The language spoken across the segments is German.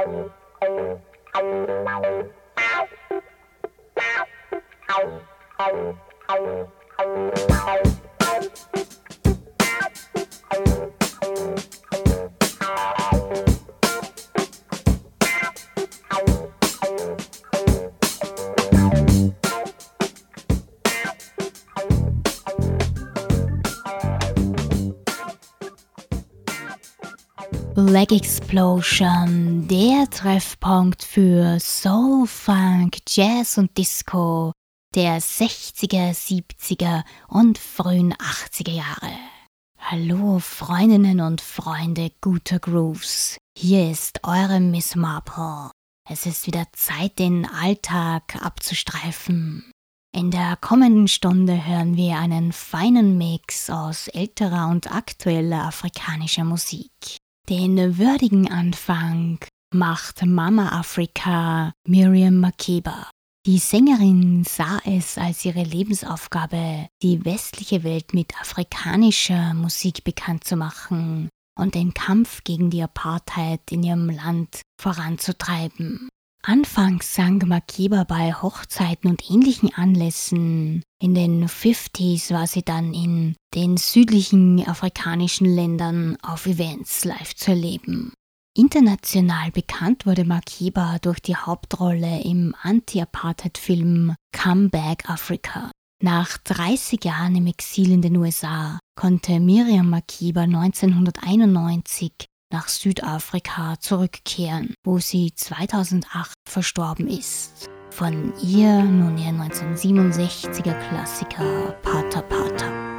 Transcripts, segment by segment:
Thank you. Black Explosion, der Treffpunkt für Soul, Funk, Jazz und Disco der 60er, 70er und frühen 80er Jahre. Hallo Freundinnen und Freunde guter Grooves, hier ist eure Miss Marple. Es ist wieder Zeit, den Alltag abzustreifen. In der kommenden Stunde hören wir einen feinen Mix aus älterer und aktueller afrikanischer Musik. Den würdigen Anfang macht Mama Afrika Miriam Makeba. Die Sängerin sah es als ihre Lebensaufgabe, die westliche Welt mit afrikanischer Musik bekannt zu machen und den Kampf gegen die Apartheid in ihrem Land voranzutreiben. Anfangs sang Makeba bei Hochzeiten und ähnlichen Anlässen. In den 50s war sie dann in den südlichen afrikanischen Ländern auf Events live zu erleben. International bekannt wurde Makeba durch die Hauptrolle im Anti-Apartheid-Film Come Back Africa. Nach 30 Jahren im Exil in den USA konnte Miriam Makeba 1991 nach Südafrika zurückkehren, wo sie 2008 verstorben ist. Von ihr nun ihr 1967er Klassiker Pata Pata.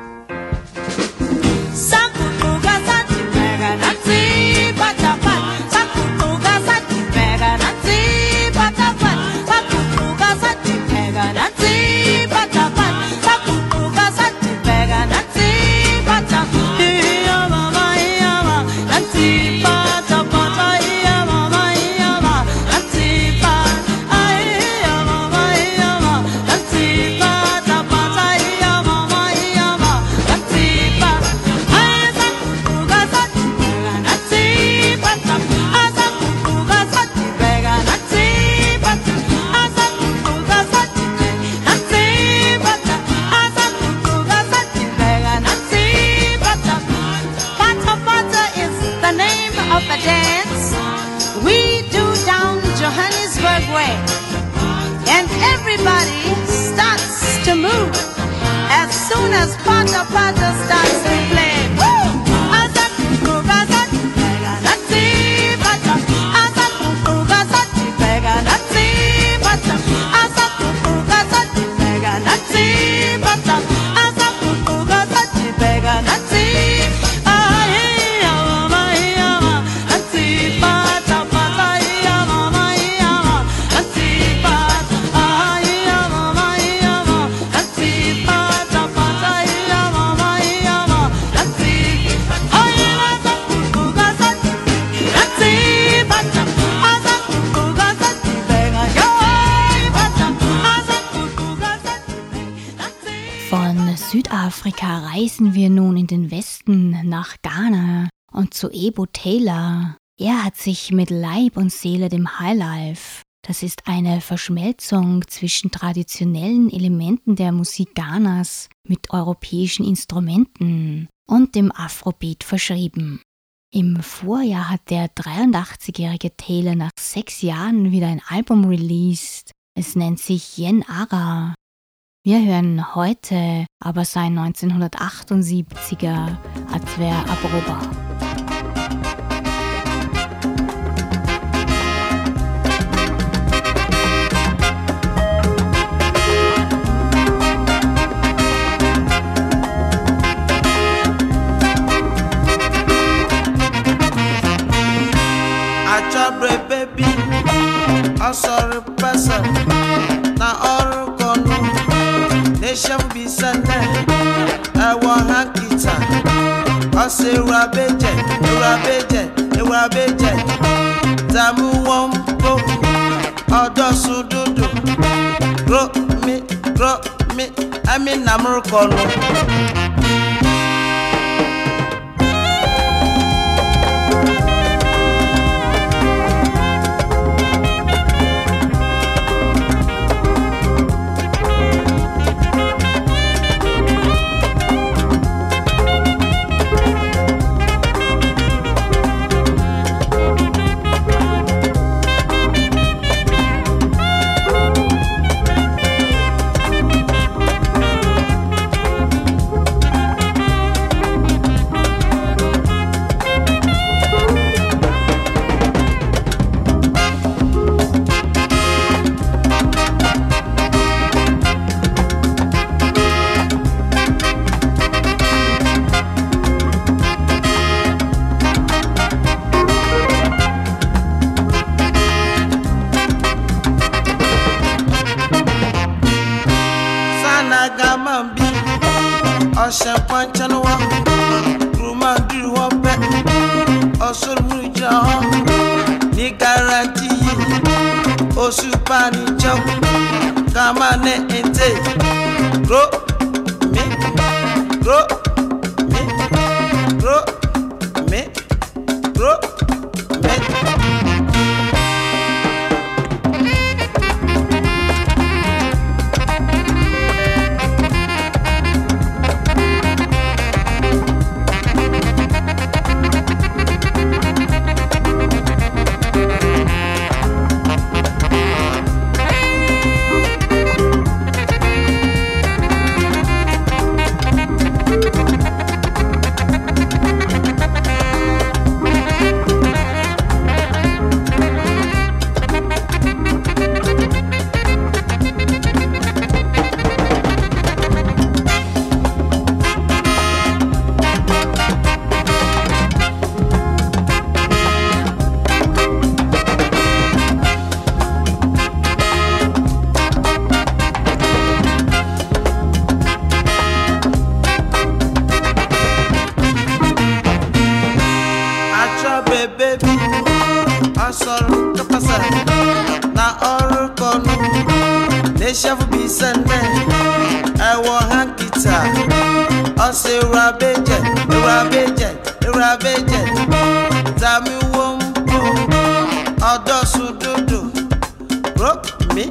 Westen nach Ghana und zu Ebo Taylor. Er hat sich mit Leib und Seele dem Highlife, das ist eine Verschmelzung zwischen traditionellen Elementen der Musik Ghanas mit europäischen Instrumenten und dem Afrobeat verschrieben. Im Vorjahr hat der 83-jährige Taylor nach sechs Jahren wieder ein Album released. Es nennt sich Yen Ara wir hören heute aber sein 1978er Adver Abroba. baby, person. Nation bi sɛnɛ ɛwɔ hankita ɔsɛ ewurabe jɛ ewurabe jɛ ewurabe jɛ dààmú wọn bó. Ọdọọsùn dúdú gro mi gro mi. Ẹmí nàmúrú kọnu. abẹ́jẹ̀ ẹ̀rọ abẹ́jẹ̀ ẹ̀rọ abẹ́jẹ̀ tàmí wọ́n ń bọ̀ ọ̀dọ́ sùn dúdú rọ́ọ̀kì.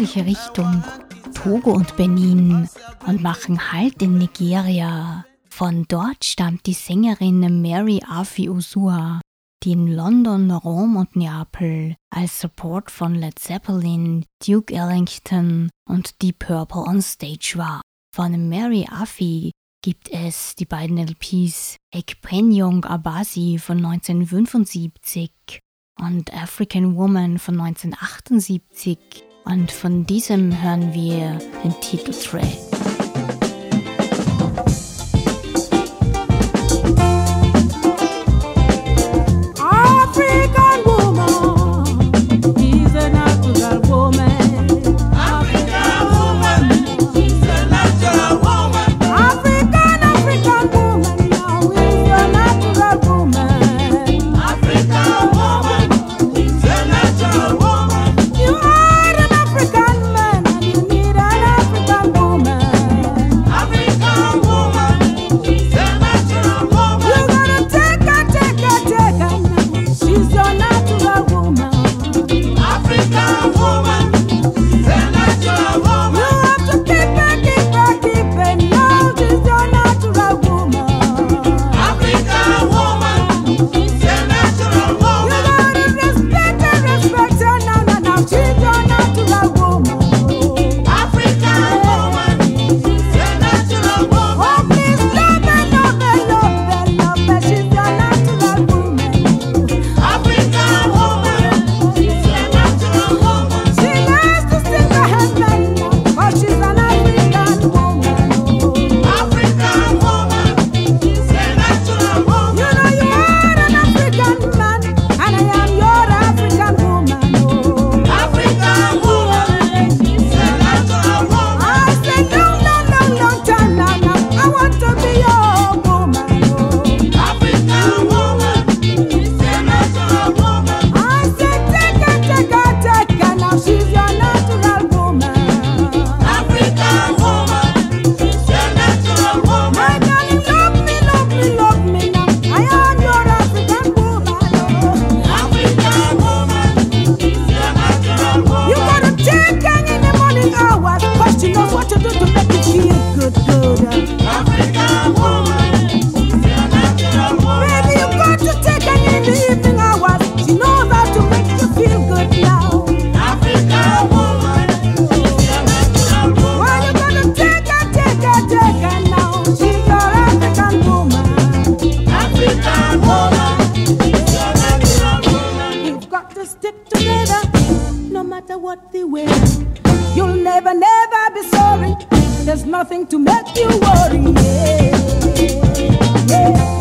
Östliche Richtung Togo und Benin und machen Halt in Nigeria. Von dort stammt die Sängerin Mary Afi Usua, die in London, Rom und Neapel als Support von Led Zeppelin, Duke Ellington und Deep Purple on Stage war. Von Mary Afi gibt es die beiden LPs Ekpenyong Abasi von 1975 und African Woman von 1978 und von diesem hören wir den Titeltrack. What. You'll never, never be sorry. There's nothing to make you worry. Yeah, yeah,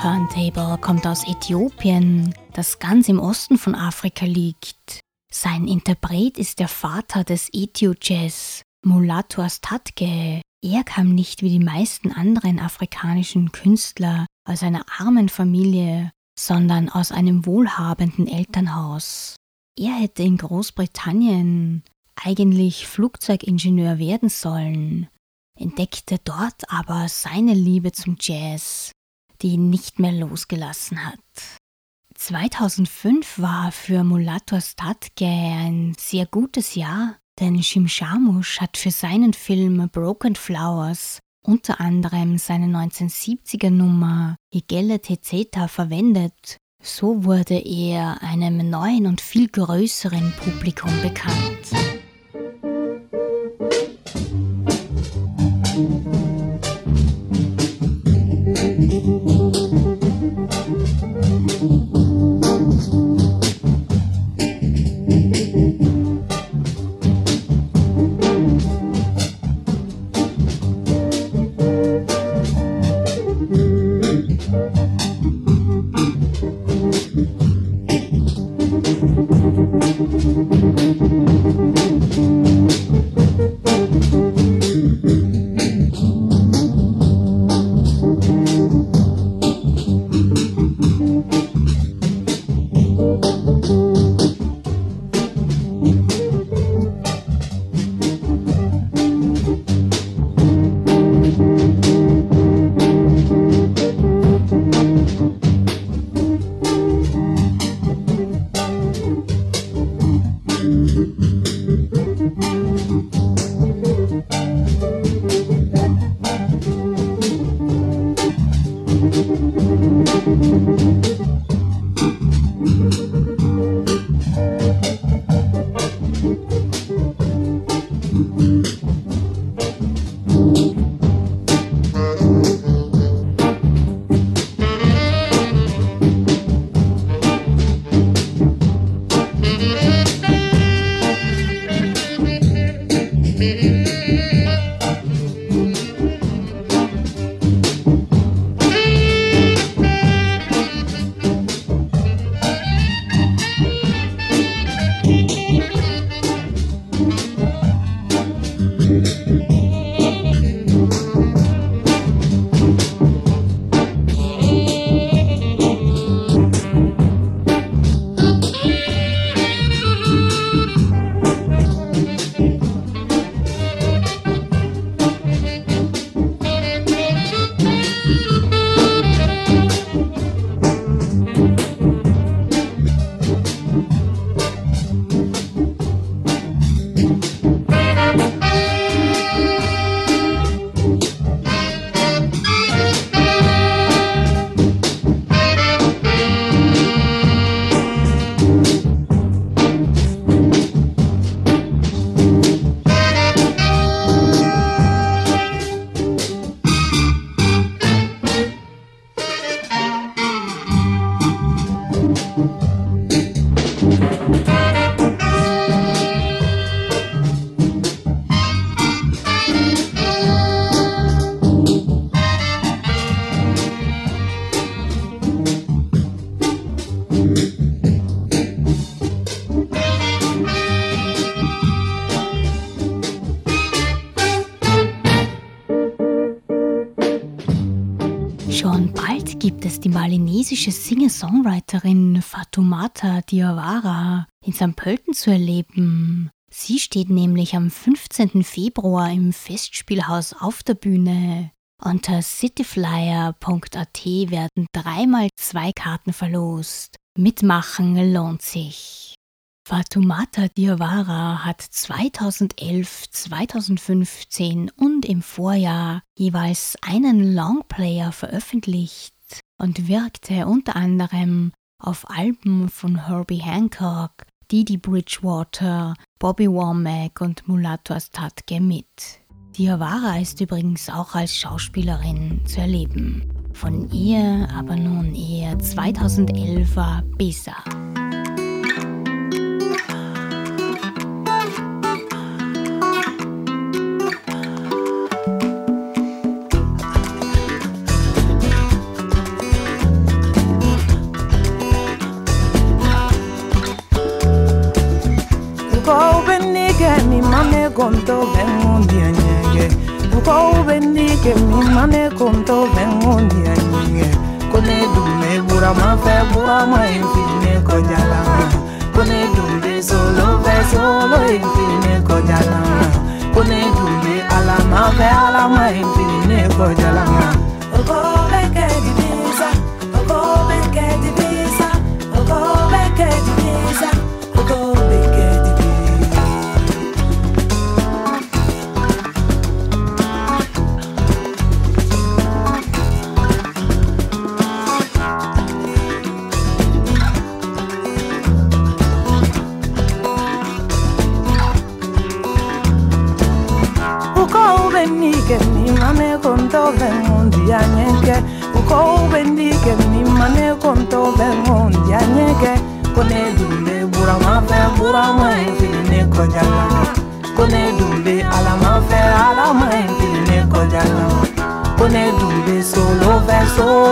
Turntable kommt aus Äthiopien, das ganz im Osten von Afrika liegt. Sein Interpret ist der Vater des Ethio-Jazz, Mulatu Astatke. Er kam nicht wie die meisten anderen afrikanischen Künstler aus einer armen Familie, sondern aus einem wohlhabenden Elternhaus. Er hätte in Großbritannien eigentlich Flugzeugingenieur werden sollen, entdeckte dort aber seine Liebe zum Jazz, die ihn nicht mehr losgelassen hat. 2005 war für Mulato Statke ein sehr gutes Jahr, denn Shimshamush hat für seinen Film Broken Flowers unter anderem seine 1970er Nummer Higelle Tezeta verwendet. So wurde er einem neuen und viel größeren Publikum bekannt. Thank you. Singer-Songwriterin Fatoumata Diawara in St. Pölten zu erleben. Sie steht nämlich am 15. Februar im Festspielhaus auf der Bühne. Unter cityflyer.at werden dreimal zwei Karten verlost. Mitmachen lohnt sich. Fatoumata Diawara hat 2011, 2015 und im Vorjahr jeweils einen Longplayer veröffentlicht und wirkte unter anderem auf Alben von Herbie Hancock, Didi Bridgewater, Bobby Womack und Mulatto Astatke mit. Diawara ist übrigens auch als Schauspielerin zu erleben. Von ihr aber nun eher 2011er Bisa. konto vengo ndianyege duko bendike mimane konto vengo ndianyege kone dume bura mafe bura ma infine kojala kone dume, solo ve, solo infine kojala kone dume ala mafe ala ma infine kojala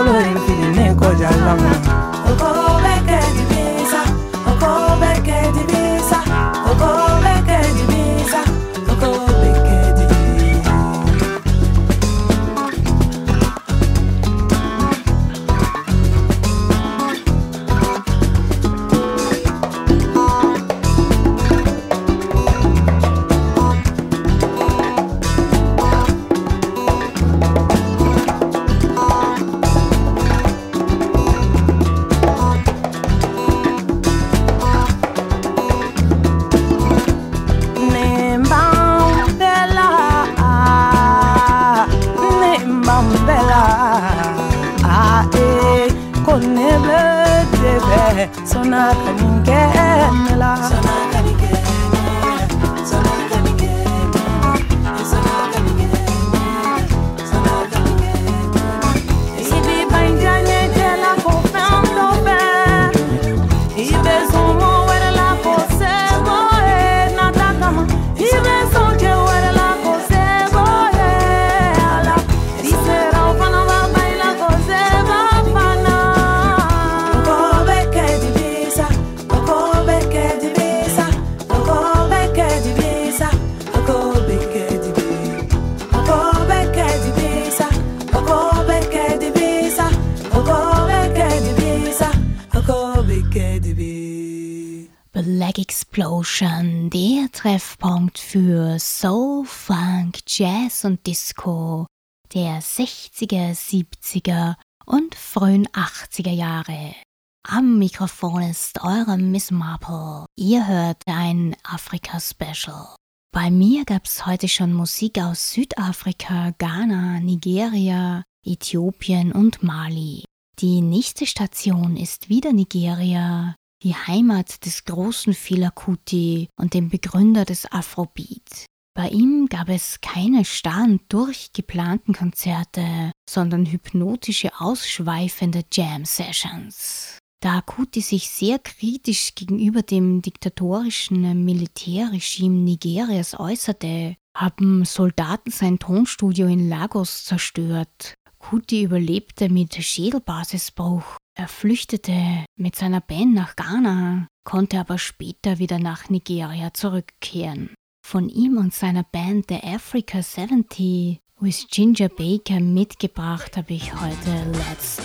solo de infinito ya la Soul, Funk, Jazz und Disco der 60er, 70er und frühen 80er Jahre. Am Mikrofon ist eure Miss Marple. Ihr hört ein Afrika-Special. Bei mir gab's heute schon Musik aus Südafrika, Ghana, Nigeria, Äthiopien und Mali. Die nächste Station ist wieder Nigeria, die Heimat des großen Fela Kuti und dem Begründer des Afrobeat. Bei ihm gab es keine starren, durchgeplanten Konzerte, sondern hypnotische, ausschweifende Jam-Sessions. Da Kuti sich sehr kritisch gegenüber dem diktatorischen Militärregime Nigerias äußerte, haben Soldaten sein Tonstudio in Lagos zerstört. Kuti überlebte mit Schädelbasisbruch. Er flüchtete mit seiner Band nach Ghana, konnte aber später wieder nach Nigeria zurückkehren. Von ihm und seiner Band The Africa 70 With Ginger Baker mitgebracht habe ich heute. Let's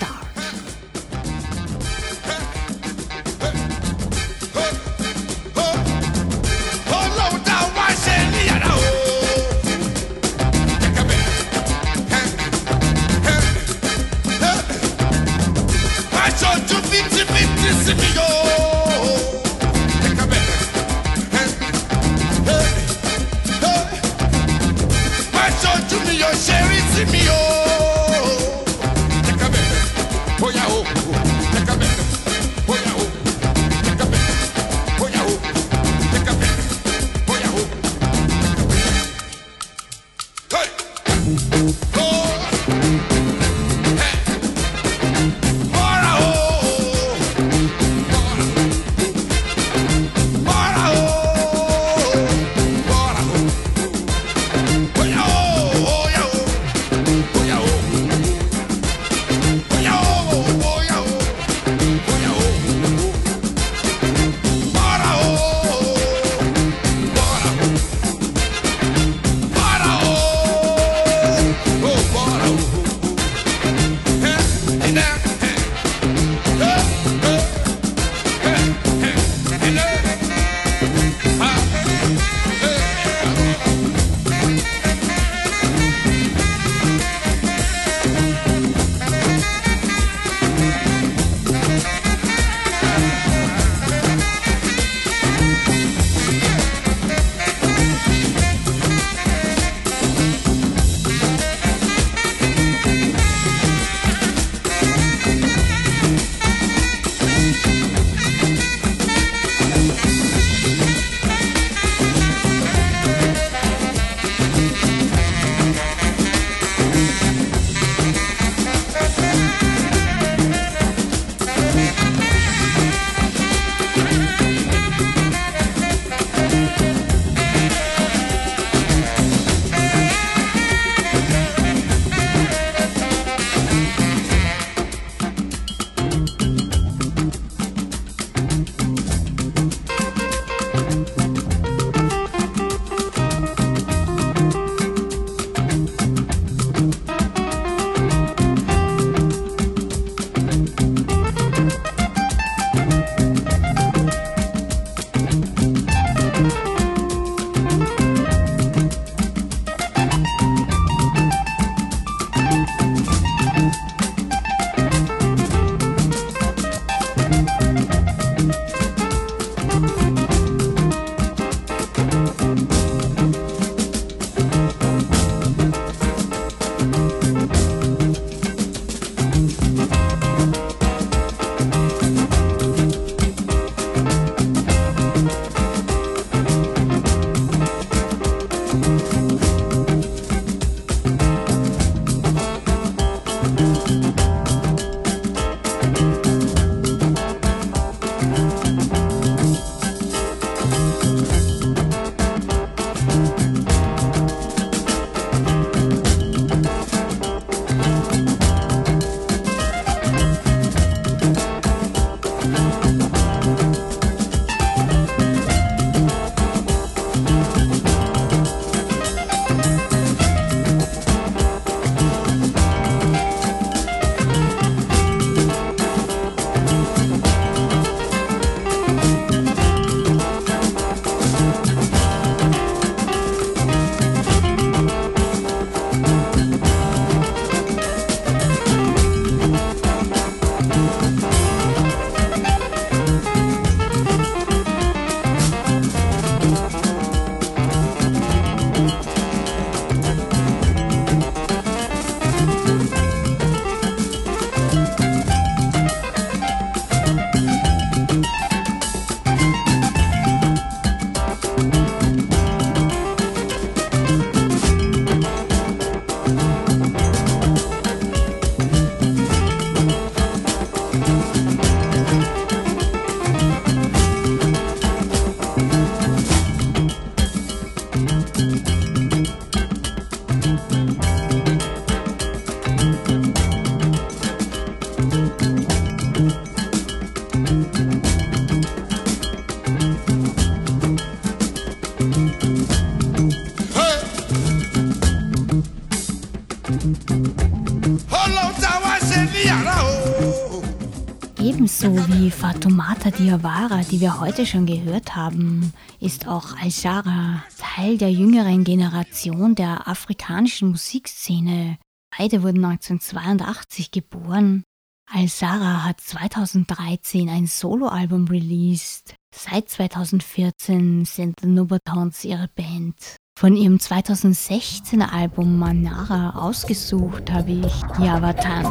Diawara, die wir heute schon gehört haben, ist auch Al-Shara Teil der jüngeren Generation der afrikanischen Musikszene. Beide wurden 1982 geboren. Al-Shara hat 2013 ein Soloalbum released. Seit 2014 sind The Nubatons ihre Band. Von ihrem 2016er Album Manara ausgesucht habe ich Yavatan.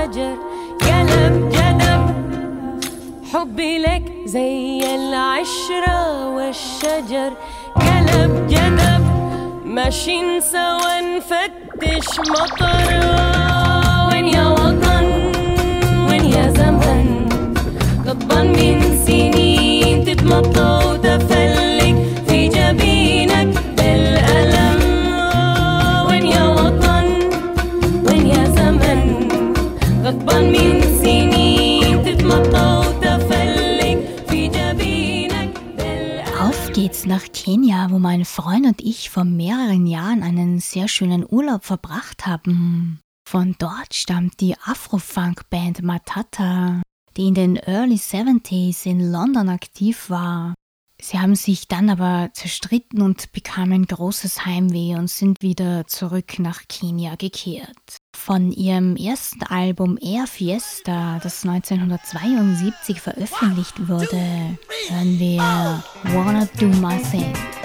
والشجر قلب جدب حبي لك زي العشرة والشجر. قلب جدب ماشيين سوا نفتش مطر. وين يا وطن وين يا زمن؟ غضبان من سنين تتمطى nach Kenia, wo mein Freund und ich vor mehreren Jahren einen sehr schönen Urlaub verbracht haben. Von dort stammt die Afro-Funk-Band Matata, die in den Early 70s in London aktiv war. Sie haben sich dann aber zerstritten und bekamen großes Heimweh und sind wieder zurück nach Kenia gekehrt. Von ihrem ersten Album Air Fiesta, das 1972 veröffentlicht wurde, hören wir Wanna Do My Thing.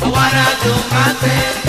I wanna do my thing.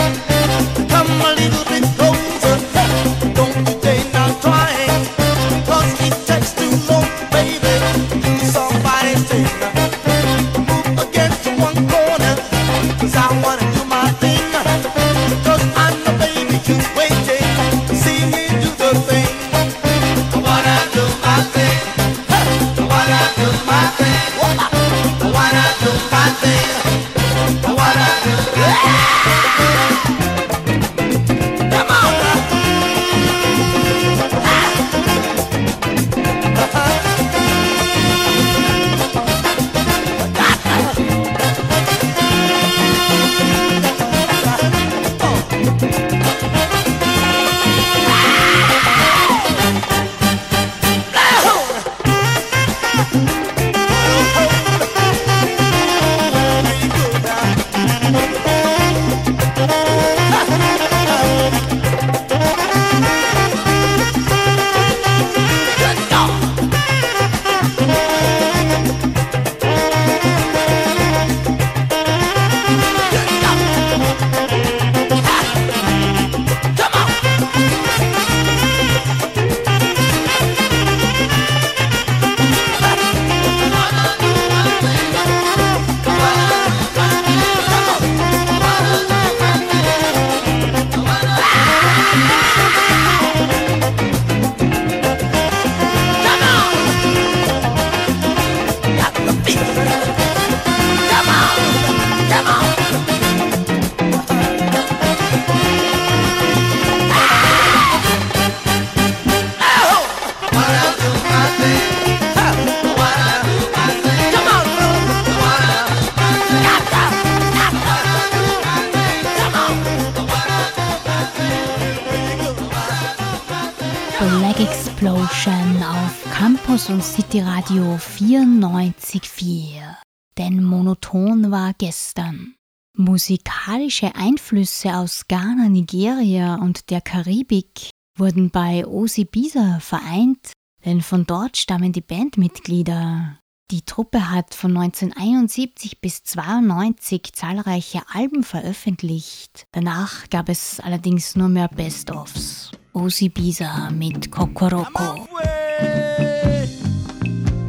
Explosion auf Campus und City Radio 94.4. Denn monoton war gestern. Musikalische Einflüsse aus Ghana, Nigeria und der Karibik wurden bei Osi Bisa vereint, denn von dort stammen die Bandmitglieder. Die Truppe hat von 1971 bis 1992 zahlreiche Alben veröffentlicht. Danach gab es allerdings nur mehr Best-ofs. Osi Bisa mit Kokoroko.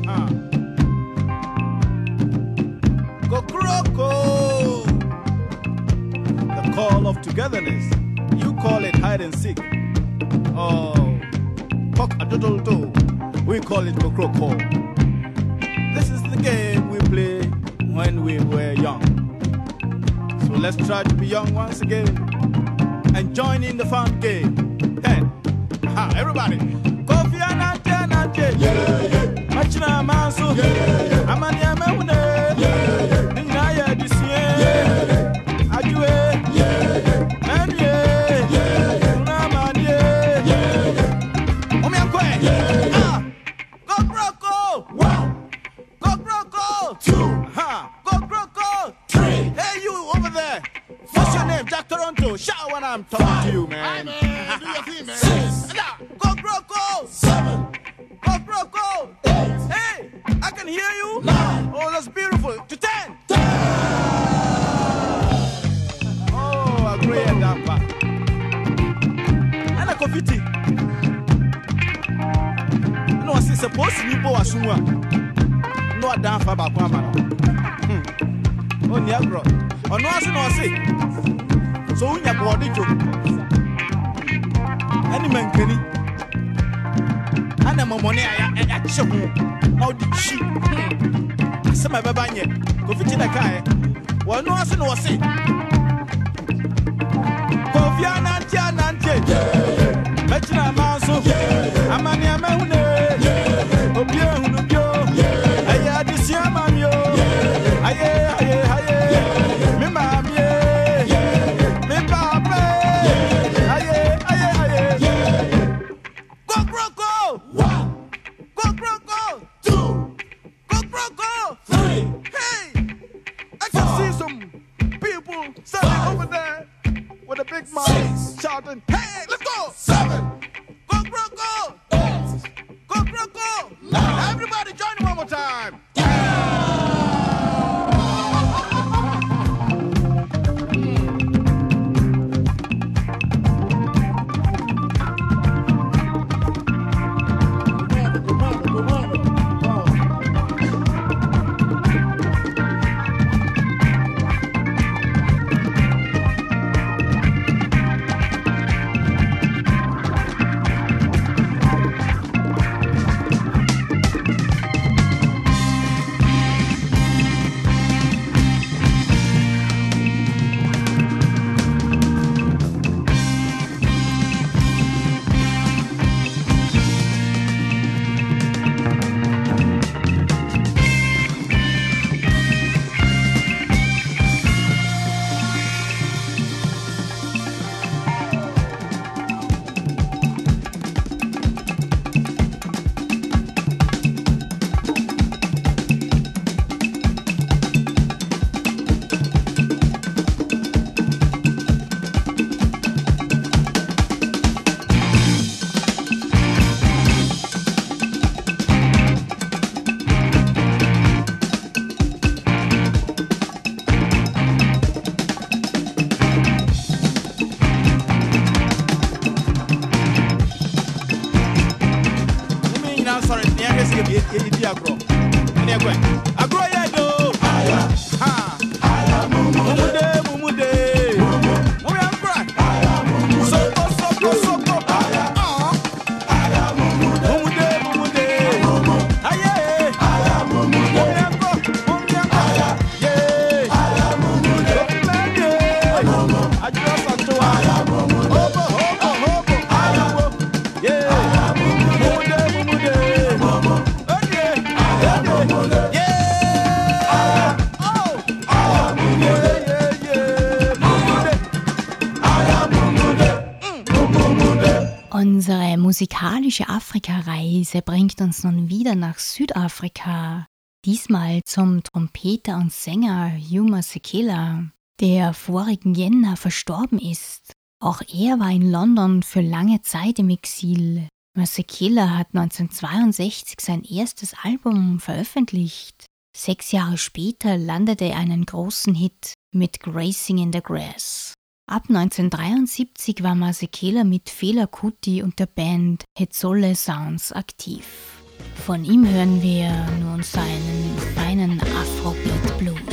Ah. Kokoroko! The call of togetherness. You call it hide and seek. Oh, cock a doodle doo. We call it Kokoroko. This is the game we play when we were young. So let's try to be young once again and join in the fun game. Hey, everybody. Kofi Anante Anante. Yeah, yeah. Machina Mansu. Yeah, yeah. Amani Amehune. Yeah, yeah. Jack Toronto. Shout when I'm talking to you, man. man. Do your thing, man. Six. Go Broko. Seven. Go Broko. Eight. Hey, I can hear you. Nine. Oh, that's beautiful. To ten. Oh, I agree with that part. And a confetti. No, I see supposed to be boss. No, I don't have a quamma. Oh, Niagara. Oh, no, I see, no, I see so wonya bɔɔde dwom ɛne mankani ana mmɔmmɔne a yɛakye ho na wode kyi asɛm a ɛbɛba nyɛ kofi kyi dakaeɛ wɔno ase na wɔse kofi anante anante mɛkyina ama so. Amanneɛmahu musikalische Afrika-Reise bringt uns nun wieder nach Südafrika. Diesmal zum Trompeter und Sänger Yuma Sekela, der vorigen Jänner verstorben ist. Auch er war in London für lange Zeit im Exil. Masekela hat 1962 sein erstes Album veröffentlicht. Sechs Jahre später landete er einen großen Hit mit Gracing in the Grass. Ab 1973 war Masekela mit Fela Kuti und der Band Hetzole Sounds aktiv. Von ihm hören wir nun seinen feinen Afrobeat Blues.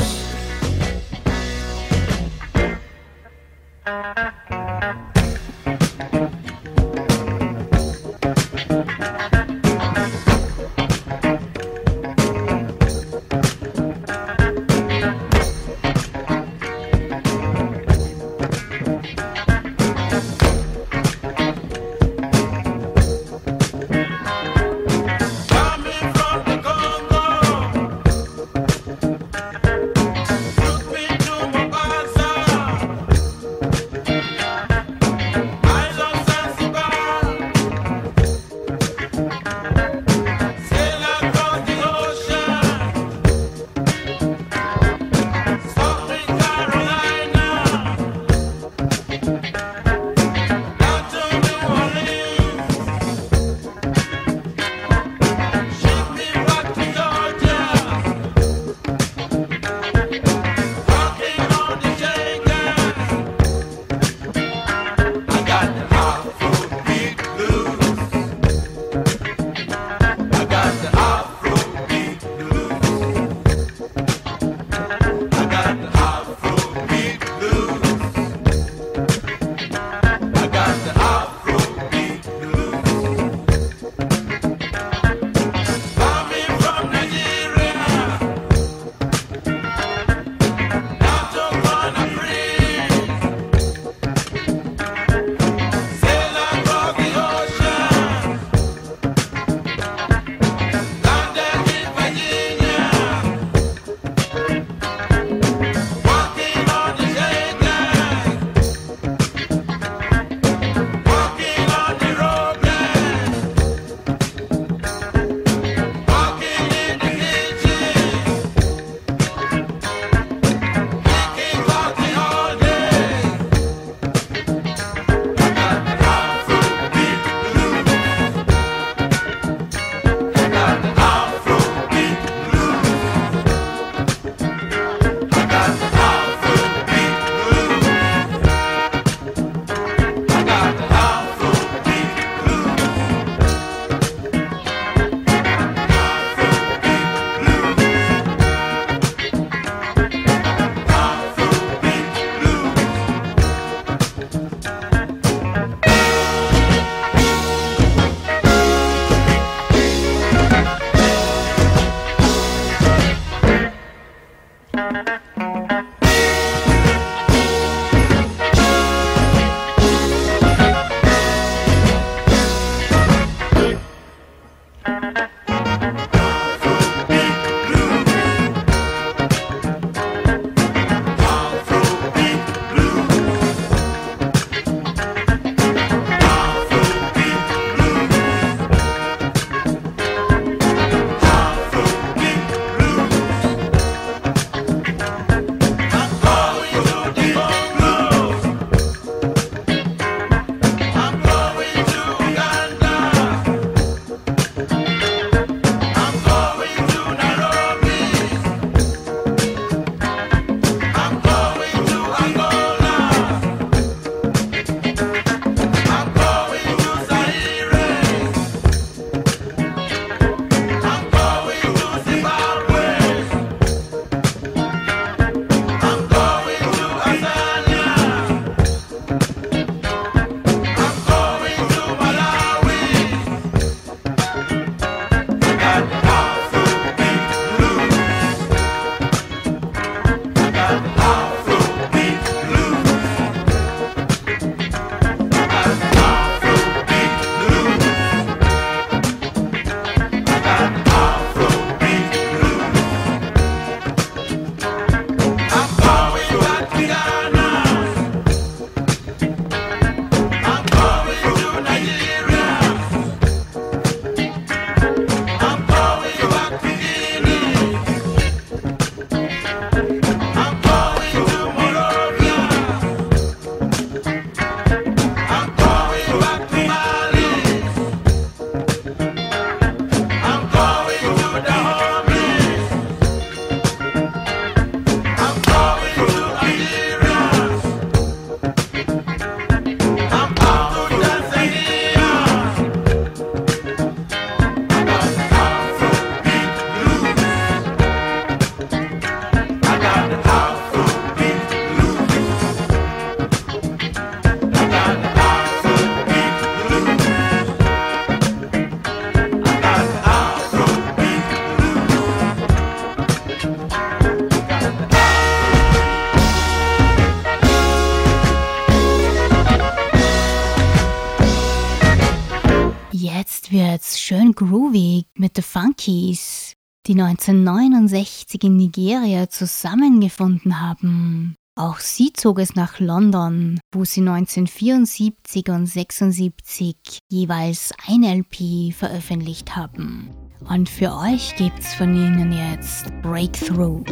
Groovy mit The Funkies, die 1969 in Nigeria zusammengefunden haben. Auch sie zog es nach London, wo sie 1974 und 76 jeweils ein LP veröffentlicht haben. Und für euch gibt's von ihnen jetzt Breakthrough.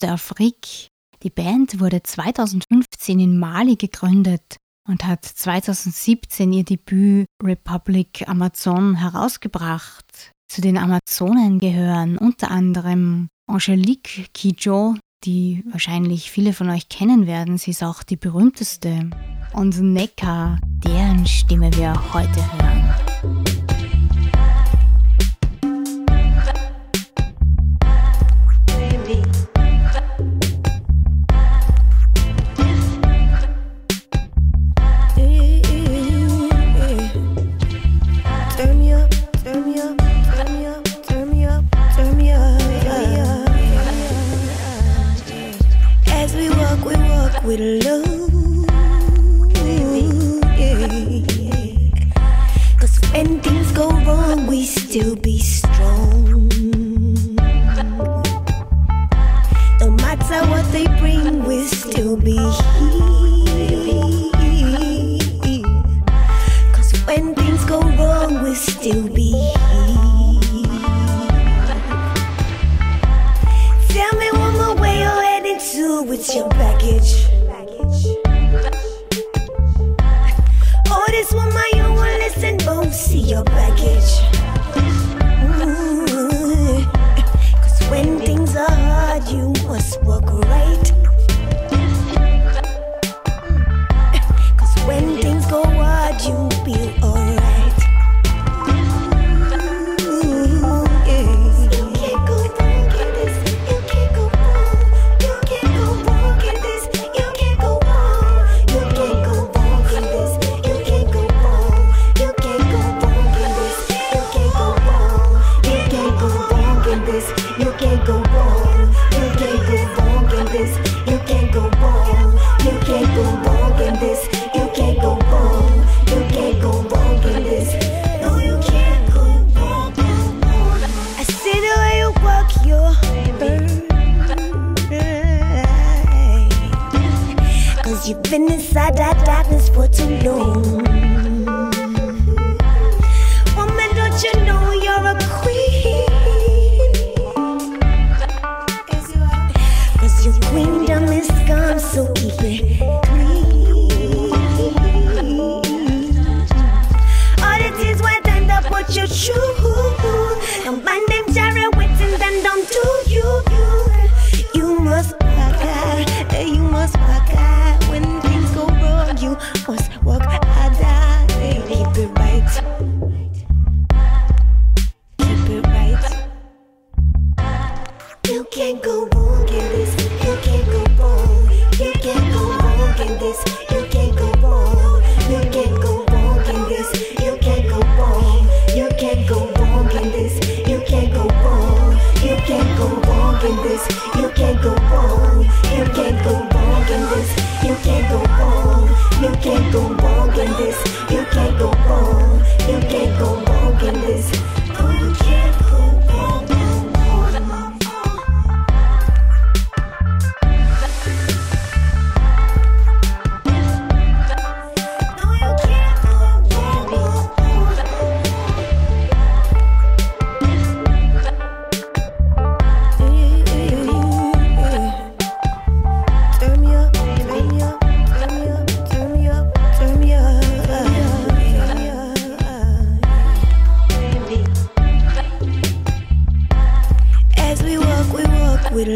D'Afrique. Die Band wurde 2015 in Mali gegründet und hat 2017 ihr Debüt Republic Amazon herausgebracht. Zu den Amazonen gehören unter anderem Angelique Kidjo, die wahrscheinlich viele von euch kennen werden. Sie ist auch die berühmteste. Und Nekka, deren Stimme wir heute hören. We with love. Cause when things go wrong, we still be strong. No matter what they bring, we'll still be here. Cause when things go wrong, we'll still be here. Tell me one you see your baggage. Cause when things are hard, you must walk right. Cause when things go hard, you be Das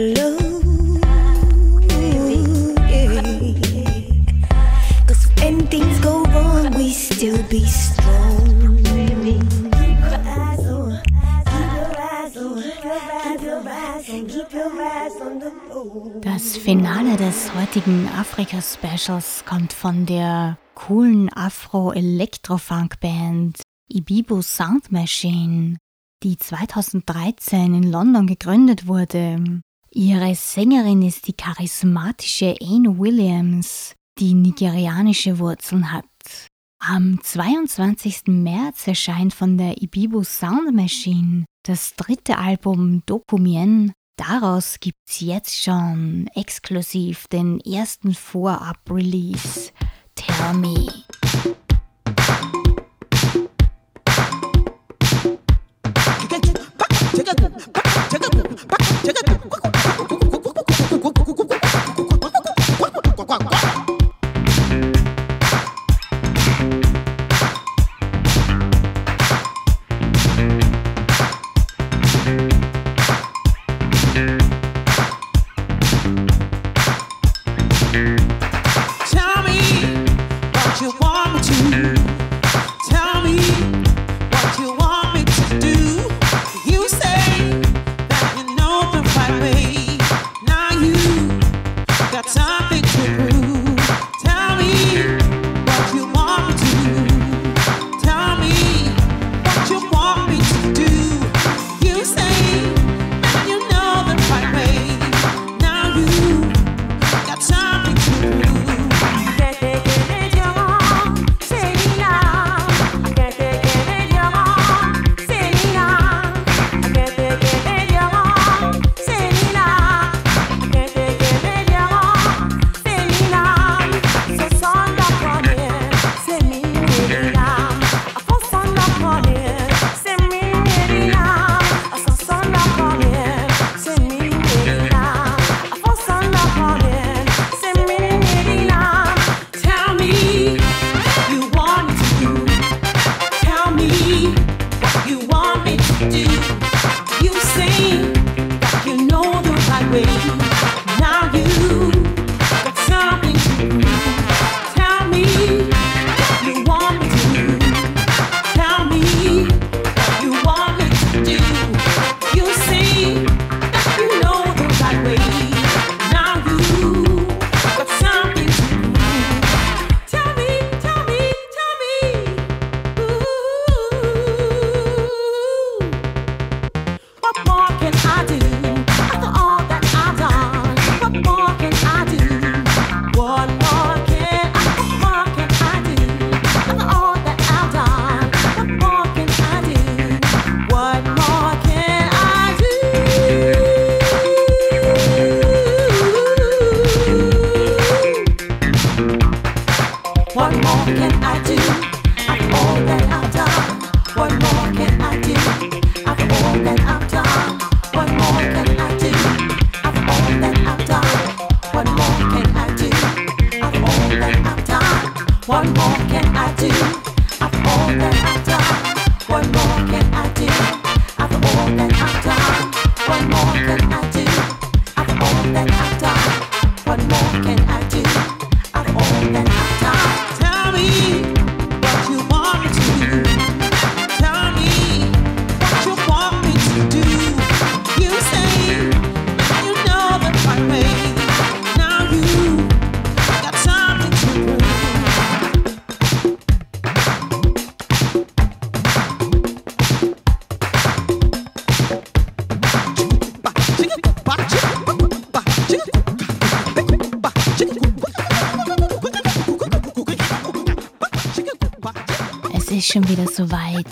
Finale des heutigen Afrika-Specials kommt von der coolen Afro-Electro-Funk-Band Ibibo Sound Machine, die 2013 in London gegründet wurde. Ihre Sängerin ist die charismatische Anne Williams, die nigerianische Wurzeln hat. Am 22. März erscheint von der Ibibu Sound Machine das dritte Album Dokumien. Daraus gibt's jetzt schon exklusiv den ersten Vorab-Release Tell Me. quack, quack.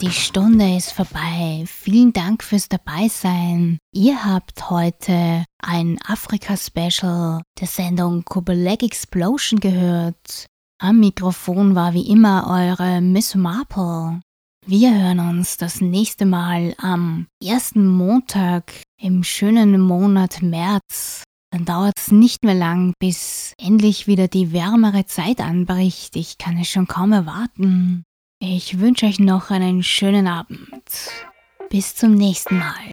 Die Stunde ist vorbei. Vielen Dank fürs Dabeisein. Ihr habt heute ein Afrika-Special der Sendung Kubelek Explosion gehört. Am Mikrofon war wie immer eure Miss Marple. Wir hören uns das nächste Mal am ersten Montag im schönen Monat März. Dann dauert es nicht mehr lang, bis endlich wieder die wärmere Zeit anbricht. Ich kann es schon kaum erwarten. Ich wünsche euch noch einen schönen Abend. Bis zum nächsten Mal.